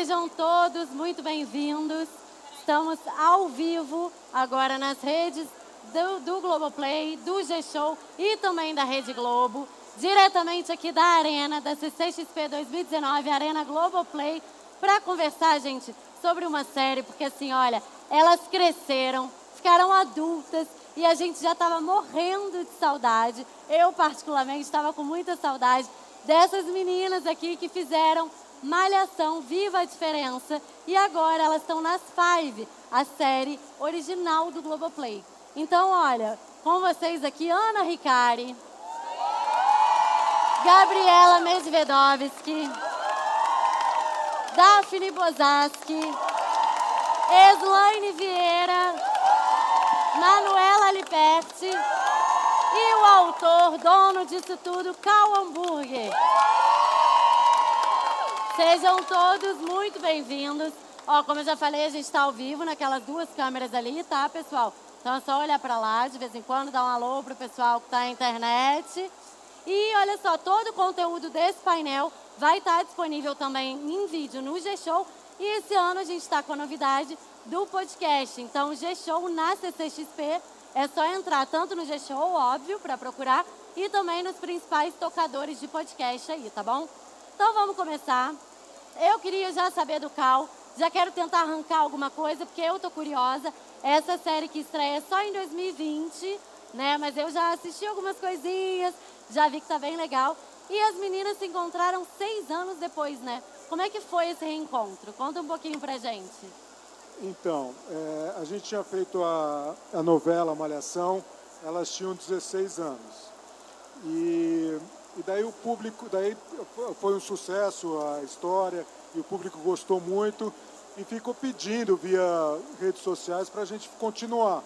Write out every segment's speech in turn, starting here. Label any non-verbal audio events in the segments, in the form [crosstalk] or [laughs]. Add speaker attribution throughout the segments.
Speaker 1: sejam todos muito bem-vindos. Estamos ao vivo agora nas redes do, do Globoplay, do G-Show e também da Rede Globo, diretamente aqui da Arena, da CCXP 2019, Arena Globoplay, para conversar, gente, sobre uma série, porque assim, olha, elas cresceram, ficaram adultas e a gente já estava morrendo de saudade. Eu, particularmente, estava com muita saudade dessas meninas aqui que fizeram Malhação, Viva a Diferença. E agora elas estão nas Five, a série original do Globoplay. Então, olha, com vocês aqui, Ana Ricari, Gabriela Medvedovski, Daphne Bozaski, Eslaine Vieira, Manuela Liperti e o autor, dono disso tudo, Cal Hamburger. Sejam todos muito bem-vindos. Ó, como eu já falei, a gente está ao vivo naquelas duas câmeras ali, tá, pessoal? Então é só olhar para lá de vez em quando, dar um alô pro pessoal que está na internet. E olha só, todo o conteúdo desse painel vai estar tá disponível também em vídeo no G-Show. E esse ano a gente está com a novidade do podcast. Então, G-Show na CCXP é só entrar tanto no G-Show, óbvio, para procurar, e também nos principais tocadores de podcast aí, tá bom? Então vamos começar. Eu queria já saber do Cal, já quero tentar arrancar alguma coisa, porque eu tô curiosa. Essa série que estreia só em 2020, né? Mas eu já assisti algumas coisinhas, já vi que tá bem legal. E as meninas se encontraram seis anos depois, né? Como é que foi esse reencontro? Conta um pouquinho pra gente.
Speaker 2: Então, é, a gente tinha feito a, a novela Malhação, elas tinham 16 anos. E e daí o público, daí foi um sucesso a história e o público gostou muito e ficou pedindo via redes sociais para a gente continuar.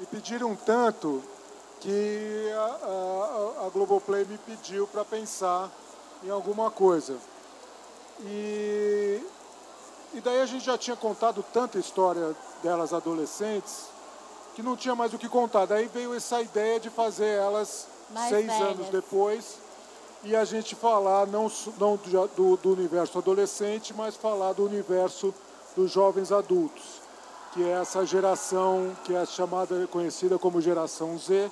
Speaker 2: E pediram tanto que a, a, a Globoplay me pediu para pensar em alguma coisa. E, e daí a gente já tinha contado tanta história delas adolescentes que não tinha mais o que contar. Daí veio essa ideia de fazer elas mais seis velhas. anos depois e a gente falar não, não do, do, universo adolescente, mas falar do universo dos jovens adultos, que é essa geração que é chamada, conhecida como geração Z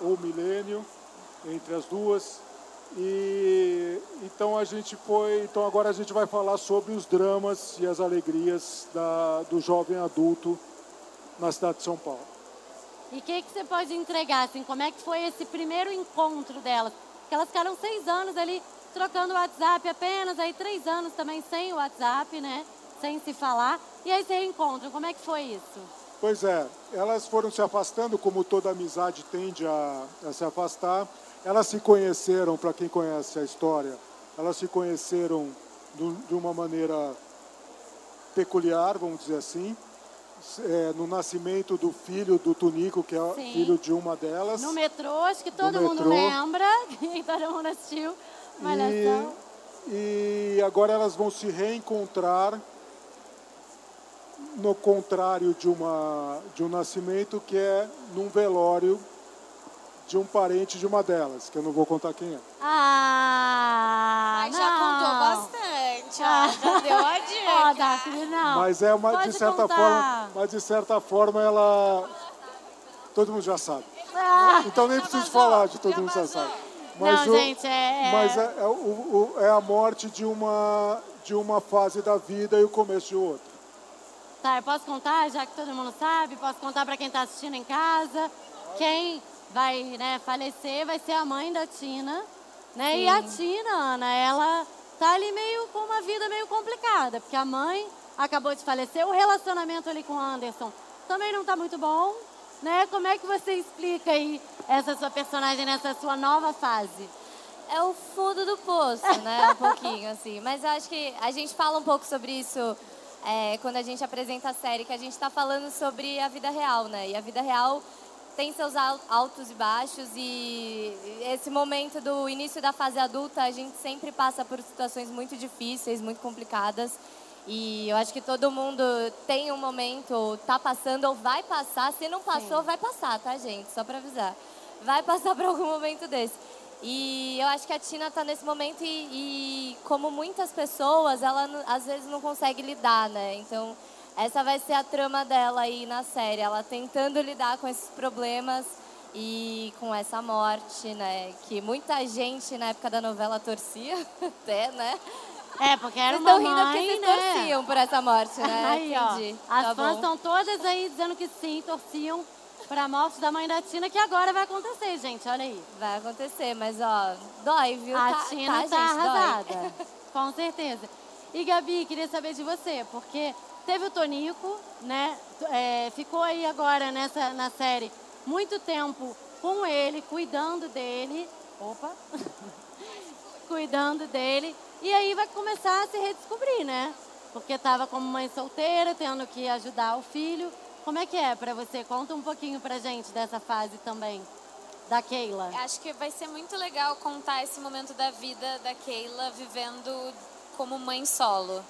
Speaker 2: ou milênio, entre as duas. E então a gente foi, então agora a gente vai falar sobre os dramas e as alegrias da, do jovem adulto na cidade de São Paulo.
Speaker 1: E o que, que você pode entregar? Assim, como é que foi esse primeiro encontro delas? Porque elas ficaram seis anos ali trocando WhatsApp apenas, aí três anos também sem o WhatsApp, né? Sem se falar. E aí se reencontram. Como é que foi isso?
Speaker 2: Pois é, elas foram se afastando, como toda amizade tende a, a se afastar. Elas se conheceram, para quem conhece a história, elas se conheceram de uma maneira peculiar, vamos dizer assim é, no nascimento do filho do Tunico, que é Sim. filho de uma delas.
Speaker 1: No metrô, acho que todo mundo metrô. lembra, [laughs] todo mundo assistiu. Malhação.
Speaker 2: E, e agora elas vão se reencontrar no contrário de, uma, de um nascimento, que é num velório de um parente de uma delas, que eu não vou contar quem é.
Speaker 1: Ah,
Speaker 3: Ai, já contou bastante, ó, já [laughs] deu a dica. Ó,
Speaker 1: Daphne, não.
Speaker 2: Mas é uma, de certa contar. forma, mas de certa forma ela todo mundo já sabe. Ah. Então nem preciso falar de todo mundo já sabe.
Speaker 1: Mas não, o, gente, é,
Speaker 2: é... Mas é, é, o, o, é a morte de uma, de uma fase da vida e o começo de outra.
Speaker 1: Tá, eu posso contar, já que todo mundo sabe? Posso contar para quem está assistindo em casa? Quem vai né, falecer vai ser a mãe da Tina. Né? Sim. E a Tina, Ana, ela tá ali meio com uma vida meio complicada, porque a mãe acabou de falecer, o relacionamento ali com o Anderson também não tá muito bom, né? Como é que você explica aí essa sua personagem nessa sua nova fase?
Speaker 3: É o fundo do poço, né? [laughs] Um pouquinho, assim. Mas acho que a gente fala um pouco sobre isso é, quando a gente apresenta a série, que a gente está falando sobre a vida real, né? E a vida real tem seus altos e baixos e esse momento do início da fase adulta a gente sempre passa por situações muito difíceis, muito complicadas e eu acho que todo mundo tem um momento, tá passando ou vai passar, se não passou, Sim. vai passar, tá gente? Só para avisar. Vai passar por algum momento desse. E eu acho que a Tina está nesse momento e, e, como muitas pessoas, ela às vezes não consegue lidar, né? Então, essa vai ser a trama dela aí na série, ela tentando lidar com esses problemas e com essa morte, né? Que muita gente na época da novela torcia, [laughs] até, né?
Speaker 1: É, porque era vocês uma
Speaker 3: rindo
Speaker 1: mãe,
Speaker 3: porque vocês
Speaker 1: né?
Speaker 3: torciam por essa morte, né?
Speaker 1: Aí,
Speaker 3: Entendi.
Speaker 1: ó, as
Speaker 3: tá
Speaker 1: fãs
Speaker 3: bom.
Speaker 1: estão todas aí dizendo que sim, torciam para a morte da mãe da Tina, que agora vai acontecer, gente, olha aí.
Speaker 3: Vai acontecer, mas ó, dói, viu?
Speaker 1: A
Speaker 3: tá,
Speaker 1: Tina
Speaker 3: tá,
Speaker 1: tá,
Speaker 3: gente, dói.
Speaker 1: arrasada, [laughs] com certeza. E Gabi, queria saber de você, porque teve o Tonico, né? É, ficou aí agora nessa na série muito tempo com ele, cuidando dele. Opa! [laughs] cuidando dele. E aí vai começar a se redescobrir, né? Porque estava como mãe solteira, tendo que ajudar o filho. Como é que é para você? Conta um pouquinho pra gente dessa fase também, da Keila.
Speaker 4: Acho que vai ser muito legal contar esse momento da vida da Keila vivendo como mãe solo,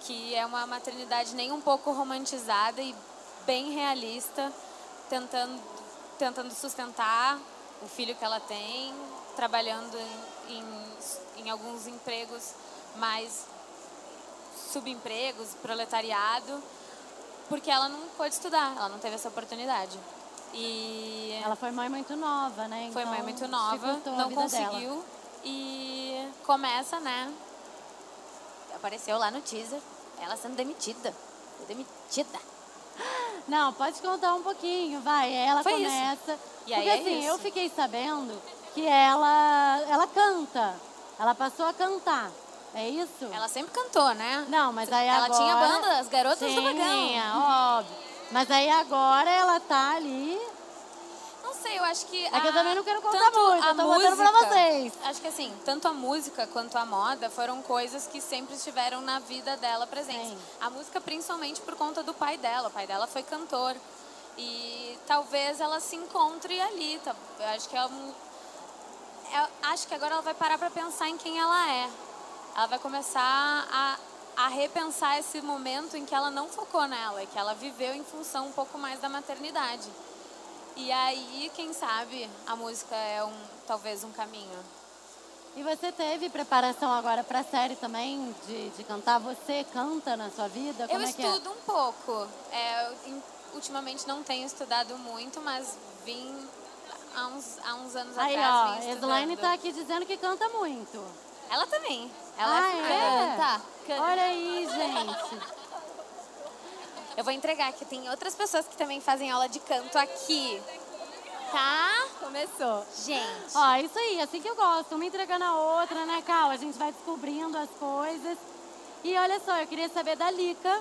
Speaker 4: que é uma maternidade nem um pouco romantizada e bem realista, tentando, tentando sustentar o filho que ela tem, trabalhando em, em, em alguns empregos mais subempregos, proletariado, porque ela não pôde estudar, ela não teve essa oportunidade. E
Speaker 1: Ela foi mãe muito nova, né?
Speaker 4: foi
Speaker 1: Então,
Speaker 4: mãe muito nova, não conseguiu.
Speaker 1: dela.
Speaker 4: E começa, né? Apareceu lá no teaser, ela sendo demitida. Foi demitida.
Speaker 1: Não, pode contar um pouquinho, vai. Ela
Speaker 4: Foi isso.
Speaker 1: começa.
Speaker 4: E aí
Speaker 1: Porque
Speaker 4: é
Speaker 1: assim,
Speaker 4: isso.
Speaker 1: eu fiquei sabendo que ela, ela canta. Ela passou a cantar. É isso?
Speaker 4: Ela sempre cantou, né?
Speaker 1: Não, mas aí
Speaker 4: ela
Speaker 1: agora...
Speaker 4: tinha banda, as garotas do
Speaker 1: Tinha,
Speaker 4: vagão.
Speaker 1: óbvio. Mas aí agora ela tá ali.
Speaker 4: Não sei, eu acho que.
Speaker 1: É que eu
Speaker 4: a-
Speaker 1: também não quero contar
Speaker 4: tanto
Speaker 1: muito,
Speaker 4: a
Speaker 1: eu tô botando pra
Speaker 4: música-
Speaker 1: vocês.
Speaker 4: Acho que assim, tanto a música quanto a moda foram coisas que sempre estiveram na vida dela presentes.
Speaker 1: Sim.
Speaker 4: A música, principalmente por conta do pai dela. O pai dela foi cantor. E talvez ela se encontre ali. tá? Eu acho que é um. Eu acho que agora ela vai parar para pensar em quem ela é. Ela vai começar a, a repensar esse momento em que ela não focou nela, que ela viveu em função um pouco mais da maternidade. E aí, quem sabe, a música é um talvez um caminho.
Speaker 1: E você teve preparação agora pra série também de, de cantar? Você canta na sua vida? Como
Speaker 4: eu
Speaker 1: é que é?
Speaker 4: estudo um pouco. É, eu, ultimamente não tenho estudado muito, mas vim há uns, há uns anos
Speaker 1: Aí,
Speaker 4: atrás.
Speaker 1: ó,
Speaker 4: vim
Speaker 1: Slaine
Speaker 4: estudando.
Speaker 1: tá aqui dizendo que canta muito.
Speaker 4: Ela também. Ela
Speaker 1: ah,
Speaker 4: é,
Speaker 1: é?
Speaker 4: canta. canta.
Speaker 1: Olha aí, gente.
Speaker 4: Eu vou entregar que tem outras pessoas que também fazem aula de canto aqui. Tá?
Speaker 3: Começou.
Speaker 4: Gente.
Speaker 1: Ó, isso aí, assim que eu gosto, uma entregando a outra, né, Cal? A gente vai descobrindo as coisas. E olha só, eu queria saber da Lica,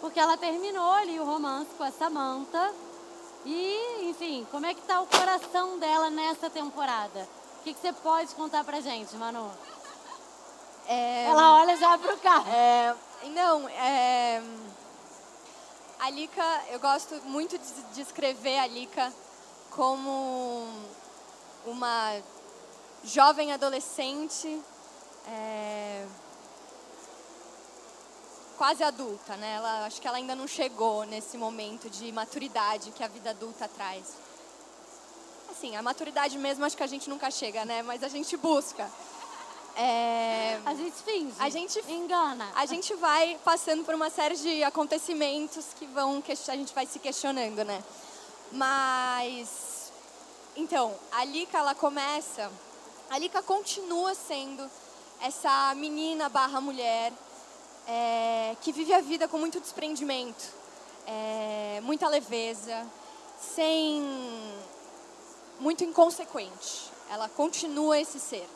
Speaker 1: porque ela terminou ali o romance com a Samantha. E, enfim, como é que tá o coração dela nessa temporada? O que, que você pode contar pra gente, Manu?
Speaker 5: É,
Speaker 1: Ela olha já pro carro.
Speaker 5: é, não, é, a Lika, eu gosto muito de descrever a Lika como uma jovem adolescente, é, quase adulta, né? Ela, acho que ela ainda não chegou nesse momento de maturidade que a vida adulta traz. Assim, a maturidade mesmo acho que a gente nunca chega, né? Mas a gente busca. É,
Speaker 1: A gente finge.
Speaker 5: A gente-
Speaker 1: engana.
Speaker 5: a gente vai passando por uma série de acontecimentos que vão que a gente vai se questionando, né? Mas então, a Lika ela começa, a Lika continua sendo essa menina barra mulher é, que vive a vida com muito desprendimento, é, muita leveza, sem muito inconsequente. Ela continua esse ser.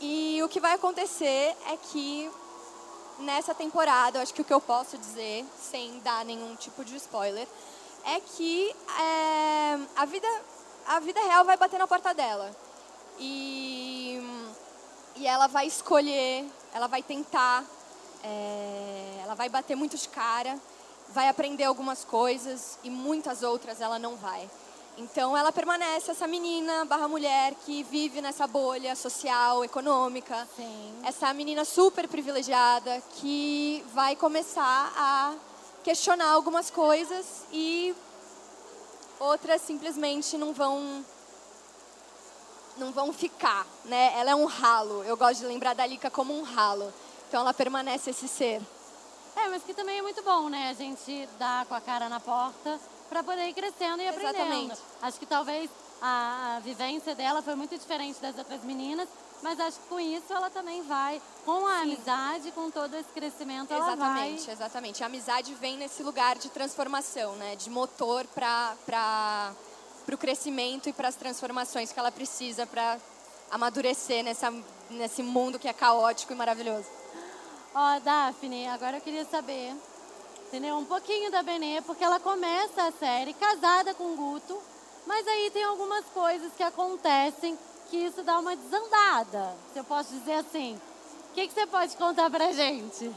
Speaker 5: E o que vai acontecer é que nessa temporada, acho que o que eu posso dizer, sem dar nenhum tipo de spoiler, é que é, a, vida, a vida real vai bater na porta dela. E, e ela vai escolher, ela vai tentar, é, ela vai bater muito de cara, vai aprender algumas coisas e muitas outras ela não vai. Então ela permanece essa menina barra mulher que vive nessa bolha social, econômica.
Speaker 1: Sim.
Speaker 5: Essa menina super privilegiada que vai começar a questionar algumas coisas e outras simplesmente não vão não vão ficar, né? Ela é um ralo. Eu gosto de lembrar da Lika como um ralo. Então ela permanece esse ser.
Speaker 1: É, mas que também é muito bom, né? A gente dar com a cara na porta para poder ir crescendo e aprendendo.
Speaker 5: Exatamente.
Speaker 1: Acho que talvez a, a vivência dela foi muito diferente das outras meninas, mas acho que com isso ela também vai, com a amizade, com todo esse crescimento, ela
Speaker 5: Exatamente,
Speaker 1: vai...
Speaker 5: exatamente. A amizade vem nesse lugar de transformação, né? De motor para para o crescimento e para as transformações que ela precisa para amadurecer nessa, nesse mundo que é caótico e maravilhoso.
Speaker 1: Ó, Daphne, agora eu queria saber, entendeu? Um pouquinho da Benê, porque ela começa a série casada com o Guto, mas aí tem algumas coisas que acontecem que isso dá uma desandada, se eu posso dizer assim. O que, que você pode contar pra gente?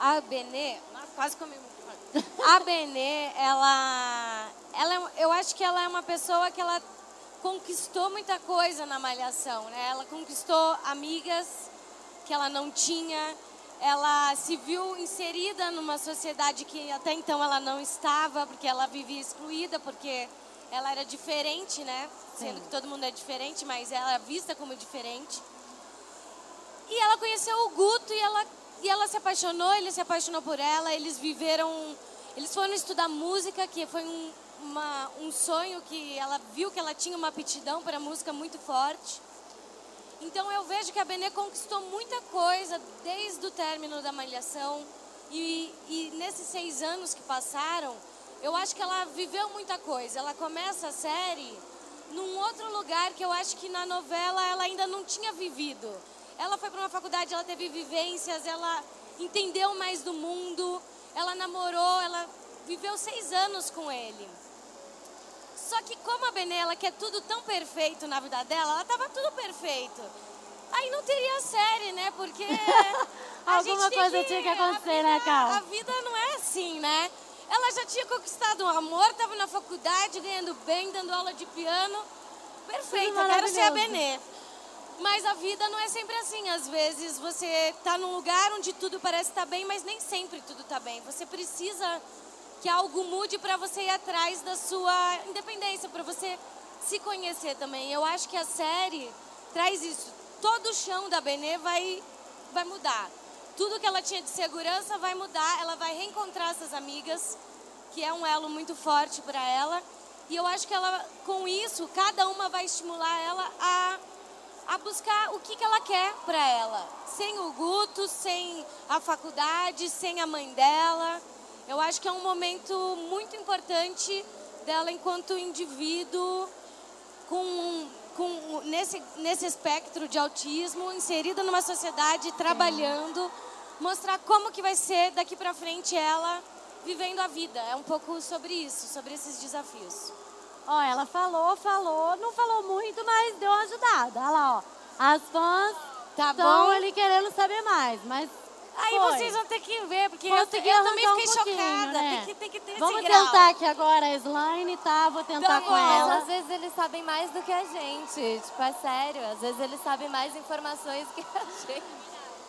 Speaker 6: A Benê, quase comi muito. A Benê, ela, ela, é- eu acho que ela é uma pessoa que ela conquistou muita coisa na malhação, né? Ela conquistou amigas que ela não tinha, ela se viu inserida numa sociedade que até então ela não estava, porque ela vivia excluída, porque ela era diferente, né? Sendo que todo mundo é diferente, mas ela é vista como diferente. E ela conheceu o Guto e ela, e ela se apaixonou, ele se apaixonou por ela, eles viveram. Eles foram estudar música, que foi um, uma, um sonho que ela viu que ela tinha uma aptidão para música muito forte. Então eu vejo que a Benê conquistou muita coisa desde o término da malhação. E, e nesses seis anos que passaram, eu acho que ela viveu muita coisa. Ela começa a série num outro lugar que eu acho que na novela ela ainda não tinha vivido. Ela foi para uma faculdade, ela teve vivências, ela entendeu mais do mundo, ela namorou, ela viveu seis anos com ele. Só que como a Benê, ela quer tudo tão perfeito na vida dela, ela tava tudo perfeito. Aí não teria série, né? Porque [laughs]
Speaker 1: Alguma coisa tinha que acontecer, né, Cal?
Speaker 6: A vida não é assim, né? Ela já tinha conquistado um amor, estava na faculdade, ganhando bem, dando aula de piano. Perfeito, quero ser a. Benê. Mas a vida não é sempre assim. Às vezes você tá num lugar onde tudo parece estar bem, mas nem sempre tudo tá bem. Você precisa que algo mude para você ir atrás da sua independência, para você se conhecer também. Eu acho que a série traz isso. Todo o chão da Benê vai, vai mudar. Tudo que ela tinha de segurança vai mudar. Ela vai reencontrar essas amigas, que é um elo muito forte para ela. E eu acho que ela, com isso, cada uma vai estimular ela a a buscar o que, que ela quer para ela. Sem o Guto, sem a faculdade, sem a mãe dela. Eu acho que é um momento muito importante dela enquanto indivíduo com, com nesse, nesse espectro de autismo, inserida numa sociedade, trabalhando, mostrar como que vai ser daqui para frente ela vivendo a vida. É um pouco sobre isso, sobre esses desafios.
Speaker 1: Ó, ela falou, falou, não falou muito, mas deu uma ajudada. Olha lá, ó. As fãs
Speaker 6: Tá
Speaker 1: estão
Speaker 6: bom?
Speaker 1: ali querendo saber mais, mas
Speaker 6: Aí
Speaker 1: foi.
Speaker 6: vocês vão ter que ver, porque eu,
Speaker 1: Consegui
Speaker 6: eu também fiquei
Speaker 1: um
Speaker 6: chocada.
Speaker 1: né?
Speaker 6: Tem, que, tem que ter
Speaker 1: Vamos
Speaker 6: esse grau.
Speaker 1: tentar aqui agora a slime, tá? Vou tentar
Speaker 6: Tá
Speaker 1: com.
Speaker 3: Mas
Speaker 1: ela.
Speaker 3: às vezes eles sabem mais do que a gente. Tipo, é sério. Às vezes eles sabem mais informações que a [laughs] gente.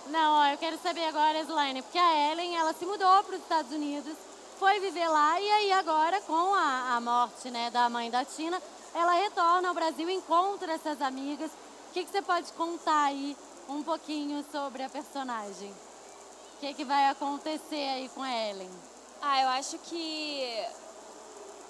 Speaker 1: Não, ó, eu quero saber agora, Slaine, porque a Ellen, ela se mudou para os Estados Unidos, foi viver lá e aí agora, com a, a morte né, da mãe da Tina, ela retorna ao Brasil, encontra essas amigas. O que, que você pode contar aí um pouquinho sobre a personagem? O que, que vai acontecer aí com a Ellen?
Speaker 7: Ah, eu acho que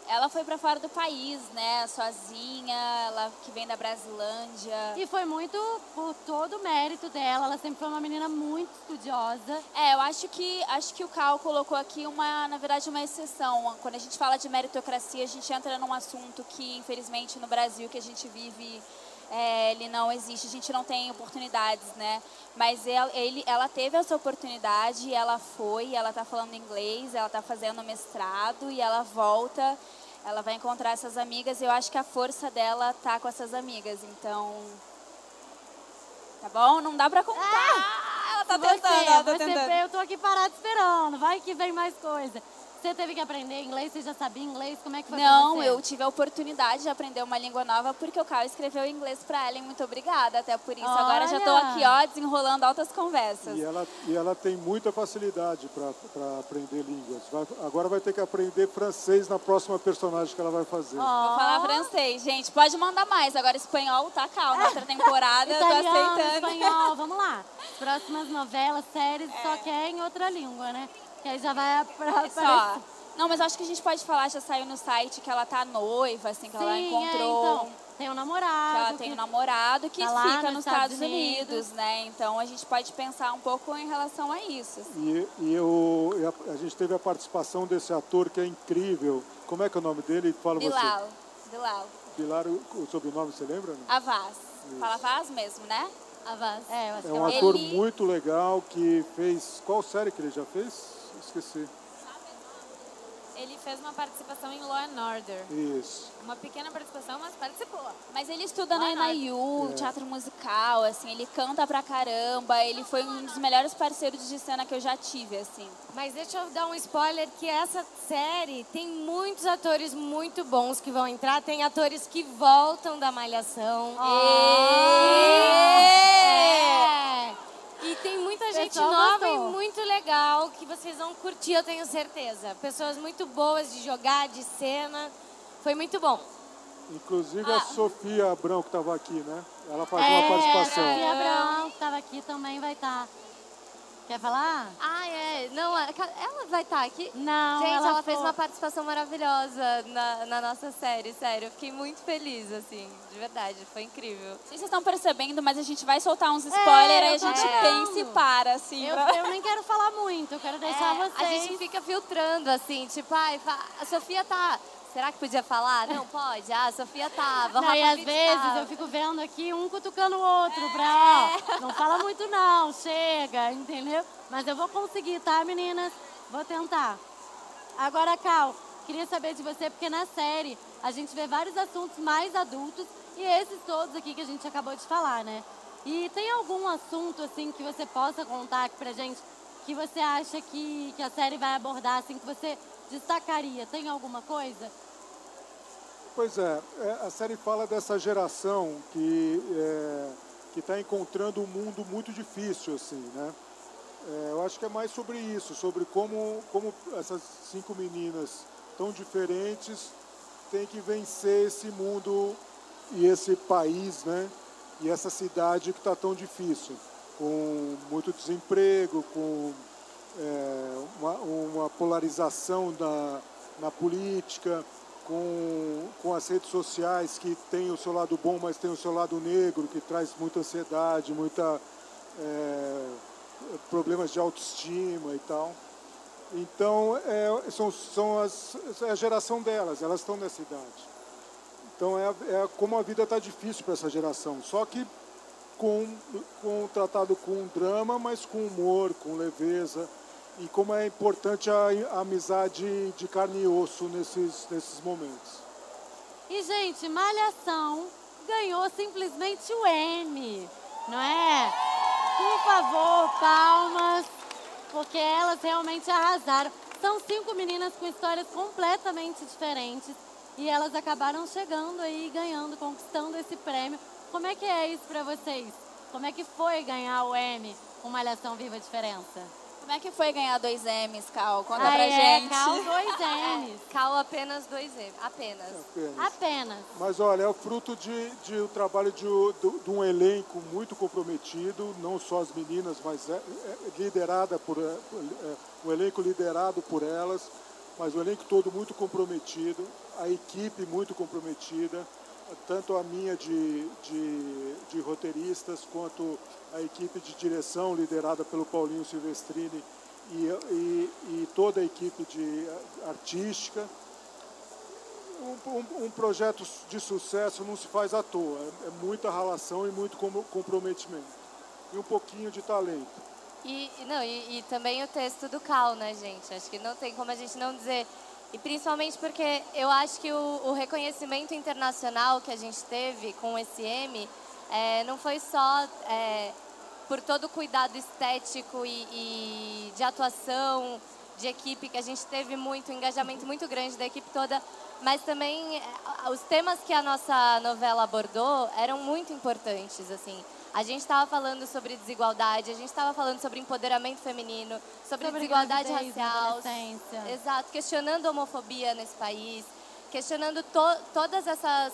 Speaker 7: ela foi pra fora do país, né? Sozinha, ela que vem da Brasilândia.
Speaker 1: E foi muito por todo o mérito dela, ela sempre foi uma menina muito estudiosa.
Speaker 7: É, eu acho que acho que o Cal colocou aqui uma, na verdade, uma exceção. Quando a gente fala de meritocracia, a gente entra num assunto que, infelizmente, no Brasil que a gente vive, é, ele não existe. A gente não tem oportunidades, né? Mas ela, ele, ela teve essa oportunidade, ela foi, ela tá falando inglês, ela tá fazendo mestrado e ela volta. Ela vai encontrar essas amigas. e Eu acho que a força dela tá com essas amigas. Então, tá bom? Não dá pra contar. ela tá
Speaker 1: você,
Speaker 7: tentando, ela tá
Speaker 1: você
Speaker 7: tentando.
Speaker 1: eu tô aqui parada esperando, vai que vem mais coisa. Você teve que aprender inglês? Você já sabia inglês? Como é que foi
Speaker 7: Não, eu tive a oportunidade de aprender uma língua nova porque o Caio escreveu inglês pra Ellen. Muito obrigada, até por isso. Agora já tô
Speaker 1: Olha!
Speaker 7: aqui, ó, desenrolando altas conversas.
Speaker 2: E ela, e ela tem muita facilidade para aprender línguas. Vai- agora vai ter que aprender francês na próxima personagem que ela vai fazer.
Speaker 7: Vou falar francês, gente. Pode mandar mais. Agora espanhol tá calma. Outra [laughs] temporada, eu tô
Speaker 1: Italiano,
Speaker 7: aceitando.
Speaker 1: espanhol, vamos lá. As [laughs] próximas novelas, séries, só que é em outra língua, né? Que aí já vai pra,
Speaker 7: É. Só. Não, mas acho que a gente pode falar, já saiu no site que ela tá noiva, assim, que ela
Speaker 1: Sim,
Speaker 7: encontrou.
Speaker 1: é, então, tem um namorado.
Speaker 7: que ela tem um namorado que
Speaker 1: tá lá
Speaker 7: fica
Speaker 1: nos
Speaker 7: nos
Speaker 1: Estados
Speaker 7: Estados Unidos,
Speaker 1: Unidos.
Speaker 7: né? Então a gente pode pensar um pouco em relação a isso. assim.
Speaker 2: E, e eu, e a, a gente teve a participação desse ator que é incrível. Como é que é o nome dele? Fala
Speaker 7: Bilal. Bilal.
Speaker 2: você. Pilar, o, o sobrenome você lembra? Não?
Speaker 7: Avaz. Fala Vaz mesmo, né?
Speaker 1: A Vaz. É, eu acho
Speaker 2: É
Speaker 1: que
Speaker 2: um
Speaker 1: é
Speaker 2: ator
Speaker 7: Ele-
Speaker 2: muito legal que fez. Qual série que ele já fez? Esqueci.
Speaker 4: Ele fez uma participação em Law and Order.
Speaker 2: Isso.
Speaker 4: Uma pequena participação, mas participou.
Speaker 7: Mas ele estuda na? NIU,
Speaker 2: É.
Speaker 7: teatro musical, assim, ele canta pra caramba, ele foi um dos melhores parceiros de cena que eu já tive, assim.
Speaker 6: Mas deixa eu dar um spoiler que essa série tem muitos atores muito bons que vão entrar, tem atores que voltam da malhação. É. E tem muita gente
Speaker 1: Pessoal
Speaker 6: nova e
Speaker 1: gostou.
Speaker 6: muito legal que vocês vão curtir, eu tenho certeza. Pessoas muito boas de jogar, de cena. Foi muito bom.
Speaker 2: Inclusive
Speaker 1: Ah.
Speaker 2: a Sofia Abrão, que estava aqui, né? Ela faz
Speaker 1: É,
Speaker 2: uma participação.
Speaker 1: A Sofia Abrão, que estava aqui, também vai estar. Quer falar?
Speaker 5: Ah, é. Não, é- ela vai estar aqui?
Speaker 1: Não,
Speaker 5: Gente, ela,
Speaker 1: ela
Speaker 5: fez uma participação maravilhosa na, na nossa série, sério. Eu fiquei muito feliz, assim, de verdade. Foi incrível.
Speaker 7: Não sei se vocês estão percebendo, mas a gente vai soltar uns spoilers, aí
Speaker 1: eu
Speaker 7: a gente
Speaker 1: vendo.
Speaker 7: pensa e para, assim.
Speaker 1: Eu,
Speaker 7: pra-
Speaker 1: eu nem quero falar muito, eu quero [laughs] deixar
Speaker 5: É,
Speaker 1: vocês.
Speaker 5: a gente fica filtrando, assim, tipo, ai, a Sofia tá. Será que podia falar? Não, pode. Ah, a Sofia tava.
Speaker 1: Não, e às vezes
Speaker 5: tava.
Speaker 1: eu fico vendo aqui um cutucando o outro pra, ó, não fala muito não, chega, entendeu? Mas eu vou conseguir, tá, meninas? Vou tentar. Agora, Cal, queria saber de você, porque na série a gente vê vários assuntos mais adultos e esses todos aqui que a gente acabou de falar, né? E tem algum assunto, assim, que você possa contar aqui pra gente que você acha que, que a série vai abordar, assim, que você destacaria? Tem alguma coisa?
Speaker 2: Pois é, é, a série fala dessa geração que que está encontrando um mundo muito difícil, assim, né? É, eu acho que é mais sobre isso, sobre como, como essas cinco meninas tão diferentes têm que vencer esse mundo e esse país, né? E essa cidade que está tão difícil, com muito desemprego, com é, uma, uma polarização da, na política, com, com as redes sociais que tem o seu lado bom, mas tem o seu lado negro, que traz muita ansiedade, muita é, problemas de autoestima e tal. Então, é, são, são as, é a geração delas, elas estão nessa idade. Então, é, é como a vida está difícil para essa geração. Só que com, com tratado com drama, mas com humor, com leveza. E como é importante a, amizade de carne e osso nesses, nesses momentos.
Speaker 1: E, gente, Malhação ganhou simplesmente o M, não é? Por favor, palmas, porque elas realmente arrasaram. São cinco meninas com histórias completamente diferentes e elas acabaram chegando aí, ganhando, conquistando esse prêmio. Como é que é isso pra vocês? Como é que foi ganhar o M com Malhação Viva Diferença?
Speaker 7: Como é que foi ganhar dois M's, Cal? Conta
Speaker 1: Ah,
Speaker 7: pra
Speaker 1: é,
Speaker 7: gente.
Speaker 1: Cal dois [laughs] M's.
Speaker 5: Cal apenas dois M. Apenas.
Speaker 2: Apenas.
Speaker 1: Apenas.
Speaker 2: Mas olha, é o fruto de, de o trabalho de, do- de um elenco muito comprometido, não só as meninas, mas é, é liderada por é, é, um elenco liderado por elas, mas o elenco todo muito comprometido, a equipe muito comprometida, tanto a minha de, de, de roteiristas quanto a equipe de direção liderada pelo Paulinho Silvestrini e, e, e toda a equipe de eh, artística um, um- um projeto de sucesso não se faz à toa. É, é muita relação e muito com- comprometimento. E um pouquinho de talento.
Speaker 5: E não, e, e também o texto do Cal, né, gente? Acho que não tem como a gente não dizer. E principalmente porque eu acho que o, o reconhecimento internacional que a gente teve com esse M é, não foi só é, por todo o cuidado estético e, e de atuação
Speaker 3: de equipe, que a gente teve muito, um engajamento muito grande da equipe toda, mas também eh, os temas que a nossa novela abordou eram muito importantes, assim. A gente estava falando sobre desigualdade, a gente estava falando sobre empoderamento feminino, sobre,
Speaker 1: Sobre
Speaker 3: desigualdade racial. Exato, questionando a homofobia nesse país, questionando to, todos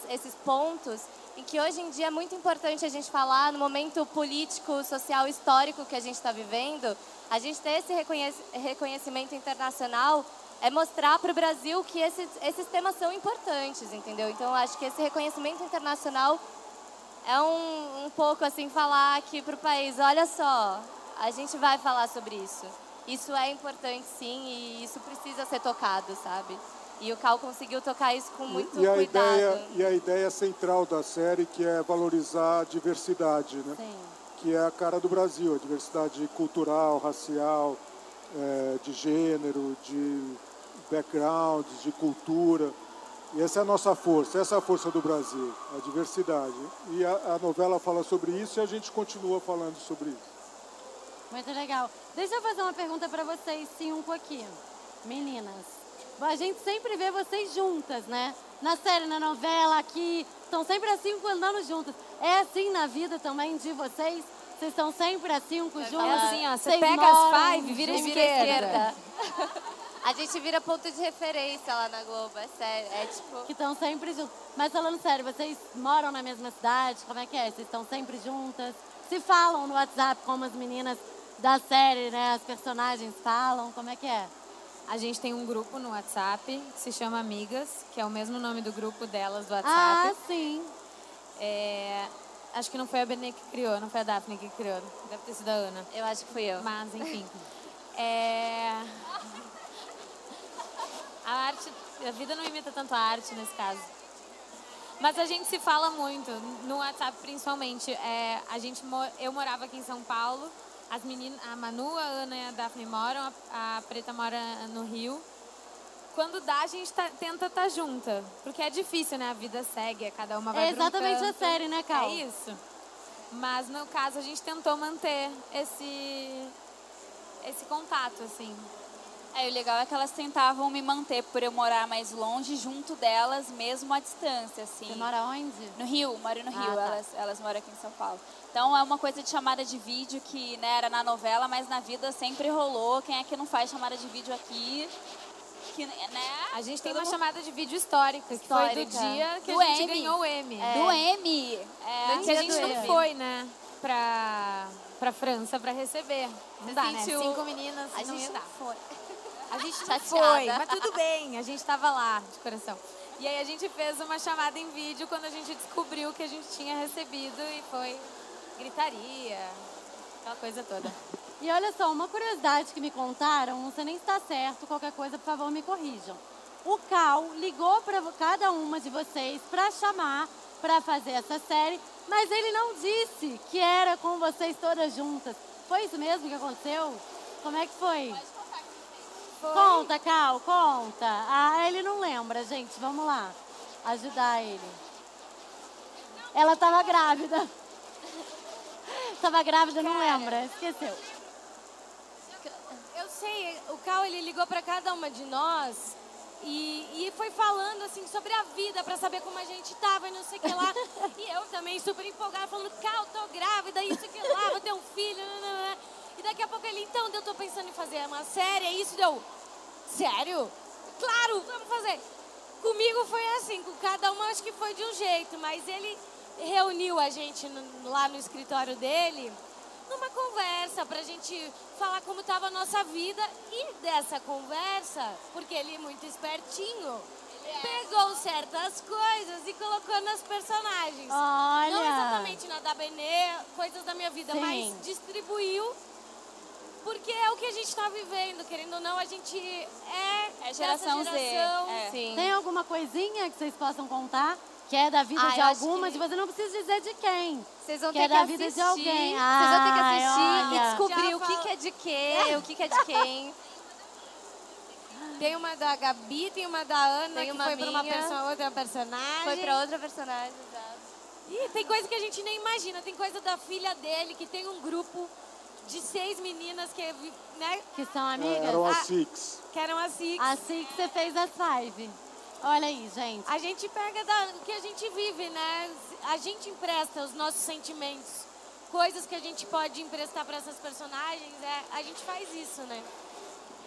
Speaker 3: esses pontos em que hoje em dia é muito importante a gente falar no momento político, social, histórico que a gente está vivendo, a gente ter esse reconhec- reconhecimento internacional é mostrar para o Brasil que esses, esses temas são importantes, entendeu? Então, acho que esse reconhecimento internacional é um, um pouco assim falar aqui para o país, olha só, a gente vai falar sobre isso. Isso é importante sim e isso precisa ser tocado, sabe? E o Cal conseguiu tocar isso com muito
Speaker 2: e, a
Speaker 3: cuidado.
Speaker 2: ideia, e a ideia central da série que é valorizar a diversidade, né?
Speaker 1: Sim.
Speaker 2: que é a cara do Brasil, a diversidade cultural, racial, eh, de gênero, de backgrounds, de cultura. E essa é a nossa força, essa é a força do Brasil, a diversidade. E a, a novela fala sobre isso e a gente continua falando sobre isso.
Speaker 1: Muito legal. Deixa eu fazer uma pergunta para vocês cinco aqui. Meninas, a gente sempre vê vocês juntas, né? Na série, na novela, aqui, estão sempre as cinco andando juntas. É assim na vida também de vocês? Vocês estão sempre as cinco juntas?
Speaker 6: É assim, ó, você pega
Speaker 1: moram
Speaker 6: as five, vira
Speaker 1: juntas?
Speaker 6: esquerda. [laughs]
Speaker 3: A gente vira ponto de referência lá na Globo, é sério. É tipo.
Speaker 1: Que estão sempre juntas. Mas falando sério, vocês moram na mesma cidade? Como é que é? Vocês estão sempre juntas? Se falam no WhatsApp como as meninas da série, né? As personagens falam, como é que é?
Speaker 4: A gente tem um grupo no WhatsApp que se chama Amigas, que é o mesmo nome do grupo delas do
Speaker 1: Ah,
Speaker 4: WhatsApp.
Speaker 1: sim.
Speaker 4: É, acho que não foi a Benê que criou, não foi a Daphne que criou. Deve ter sido a Ana.
Speaker 3: Eu acho que fui eu.
Speaker 4: Mas, enfim. [laughs] É... A arte, a vida não imita tanto a arte nesse caso. Mas a gente se fala muito, no WhatsApp principalmente. É, a gente, eu morava aqui em São Paulo, as meninas, a Manu, a Ana e a Daphne moram, a, a Preta mora no Rio. Quando dá, a gente tá- tenta estar junta, porque é difícil, né? A vida segue, cada uma vai
Speaker 1: É
Speaker 4: pra um
Speaker 1: exatamente a série, né, Cal?
Speaker 4: É isso. Mas no caso a gente tentou manter esse esse contato, assim.
Speaker 7: É, e o legal é que elas tentavam me manter por eu morar mais longe, junto delas, mesmo à distância, assim.
Speaker 1: Você mora onde?
Speaker 7: No Rio, moro no Rio,
Speaker 1: Ah, tá.
Speaker 7: elas, elas moram aqui em São Paulo. Então é uma coisa de chamada de vídeo que né, era na novela, mas na vida sempre rolou. Quem é que não faz chamada de vídeo aqui? Que, né?
Speaker 4: A gente tem
Speaker 7: Todo
Speaker 4: uma
Speaker 7: mundo-
Speaker 4: chamada de vídeo histórica, que foi do
Speaker 3: Histórica.
Speaker 4: dia que
Speaker 7: Do
Speaker 4: a gente
Speaker 7: M.
Speaker 4: ganhou o M.
Speaker 7: Do M. É,
Speaker 4: Que a gente
Speaker 3: do
Speaker 4: não
Speaker 3: M.
Speaker 4: foi, né, pra, pra França pra receber. Não
Speaker 3: Você
Speaker 4: dá, né?
Speaker 3: sentiu-
Speaker 4: Cinco meninas
Speaker 3: A
Speaker 4: não
Speaker 3: gente
Speaker 4: ia
Speaker 3: não
Speaker 4: dar.
Speaker 3: foi.
Speaker 4: A gente não [laughs]
Speaker 3: Chateada.
Speaker 4: foi, mas tudo bem, a gente tava lá, de coração. E aí a gente fez uma chamada em vídeo quando a gente descobriu que a gente tinha recebido e foi gritaria, aquela coisa toda.
Speaker 1: E olha só, uma curiosidade que me contaram, não sei nem se está certo, qualquer coisa, por favor, me corrijam. O Cal ligou para cada uma de vocês para chamar para fazer essa série, mas ele não disse que era com vocês todas juntas. Foi isso mesmo que aconteceu? Como é que foi? Conta, Cal, conta. Ah, ele não lembra, gente. Vamos lá. Ajudar ele. Ela estava grávida. [laughs] Estava grávida, não lembra. Esqueceu.
Speaker 6: Eu sei, o Cal ele ligou para cada uma de nós e, e foi falando assim sobre a vida para saber como a gente tava e não sei o que lá. [laughs] e eu também super empolgada falando, Cal, tô grávida, isso que lá, vou ter um filho. E daqui a pouco ele, então, eu tô pensando em fazer uma série, é isso deu. Sério? Claro, vamos fazer. Comigo foi assim, com cada uma acho que foi de um jeito, mas ele reuniu a gente no- lá no escritório dele numa conversa pra gente falar como estava a nossa vida e dessa conversa, porque ele é muito espertinho, pegou certas coisas e colocou nas personagens.
Speaker 1: Olha.
Speaker 6: Não exatamente na da Benê, coisas da minha vida,
Speaker 1: Sim.
Speaker 6: mas distribuiu porque é o que a gente está vivendo, querendo ou não, a gente é,
Speaker 7: É geração
Speaker 6: dessa
Speaker 7: Z,
Speaker 6: geração.
Speaker 7: é.
Speaker 3: Sim.
Speaker 1: Tem alguma coisinha que vocês possam contar? Que é da vida
Speaker 3: Ah,
Speaker 1: de alguma,
Speaker 3: que-
Speaker 1: de você não precisa dizer de quem.
Speaker 3: Vocês vão
Speaker 1: Que
Speaker 3: ter
Speaker 1: é
Speaker 3: que
Speaker 1: da
Speaker 3: assistir.
Speaker 1: vida de alguém.
Speaker 3: Vocês vão ter que assistir
Speaker 1: olha.
Speaker 3: e descobrir
Speaker 6: Já
Speaker 3: o que, que é de quê, o que, que é de quem. [laughs]
Speaker 6: Tem uma da Gabi, tem uma da Ana,
Speaker 3: Tem
Speaker 6: que
Speaker 3: uma
Speaker 6: foi para uma
Speaker 3: minha.
Speaker 6: perso- outra personagem.
Speaker 3: Foi pra outra personagem, exato.
Speaker 6: Ih, tem coisa que a gente nem imagina. Tem coisa da filha dele, que tem um grupo de seis meninas que, né,
Speaker 1: Que são amigas?
Speaker 2: Eram as. Six.
Speaker 6: que eram as Six.
Speaker 1: Assim que você fez as five. Olha aí, gente.
Speaker 6: A gente pega da, o que a gente vive, né? A gente empresta os nossos sentimentos, coisas que a gente pode emprestar para essas personagens. É, a gente faz isso, né?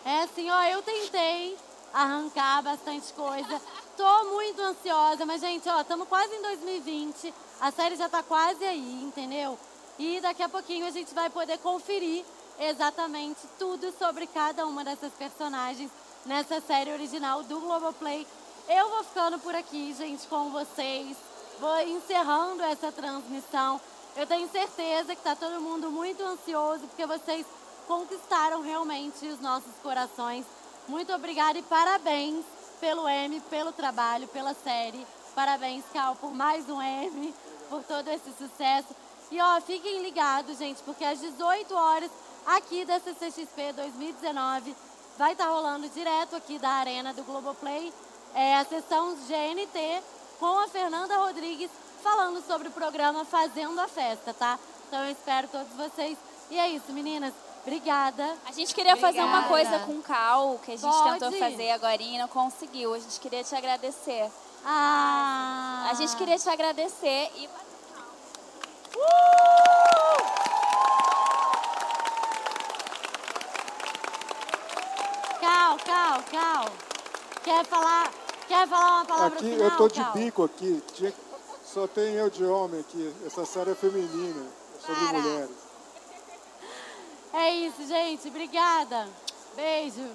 Speaker 1: É assim, ó, eu tentei arrancar bastante coisa. Tô muito ansiosa, mas, gente, ó, estamos quase em 2020. A série já tá quase aí, entendeu? E daqui a pouquinho a gente vai poder conferir exatamente tudo sobre cada uma dessas personagens nessa série original do Globoplay. Eu vou ficando por aqui, gente, com vocês. Vou encerrando essa transmissão. Eu tenho certeza que está todo mundo muito ansioso, porque vocês conquistaram realmente os nossos corações. Muito obrigada e parabéns pelo M, pelo trabalho, pela série. Parabéns, Cal, por mais um M, por todo esse sucesso. E ó, fiquem ligados, gente, porque às 18 horas aqui da CCXP 2019 vai estar rolando direto aqui da arena do Globoplay é, a sessão GNT com a Fernanda Rodrigues falando sobre o programa Fazendo a Festa, tá? Então eu espero todos vocês. E é isso, meninas. Obrigada.
Speaker 7: A gente queria fazer uma
Speaker 1: Obrigada.
Speaker 7: coisa com o Cal, que a gente
Speaker 1: Pode.
Speaker 7: tentou fazer agora e não conseguiu. A gente queria te agradecer.
Speaker 1: Ah!
Speaker 7: A gente queria te agradecer e
Speaker 1: Cal, Cal, Cal. Quer falar, quer falar uma palavra
Speaker 2: Aqui
Speaker 1: final,
Speaker 2: eu tô de
Speaker 1: Cal?
Speaker 2: bico aqui. Tinha- Só tem eu de homem aqui. Essa série é feminina, é sobre mulheres.
Speaker 1: É isso, gente. Obrigada. Beijo.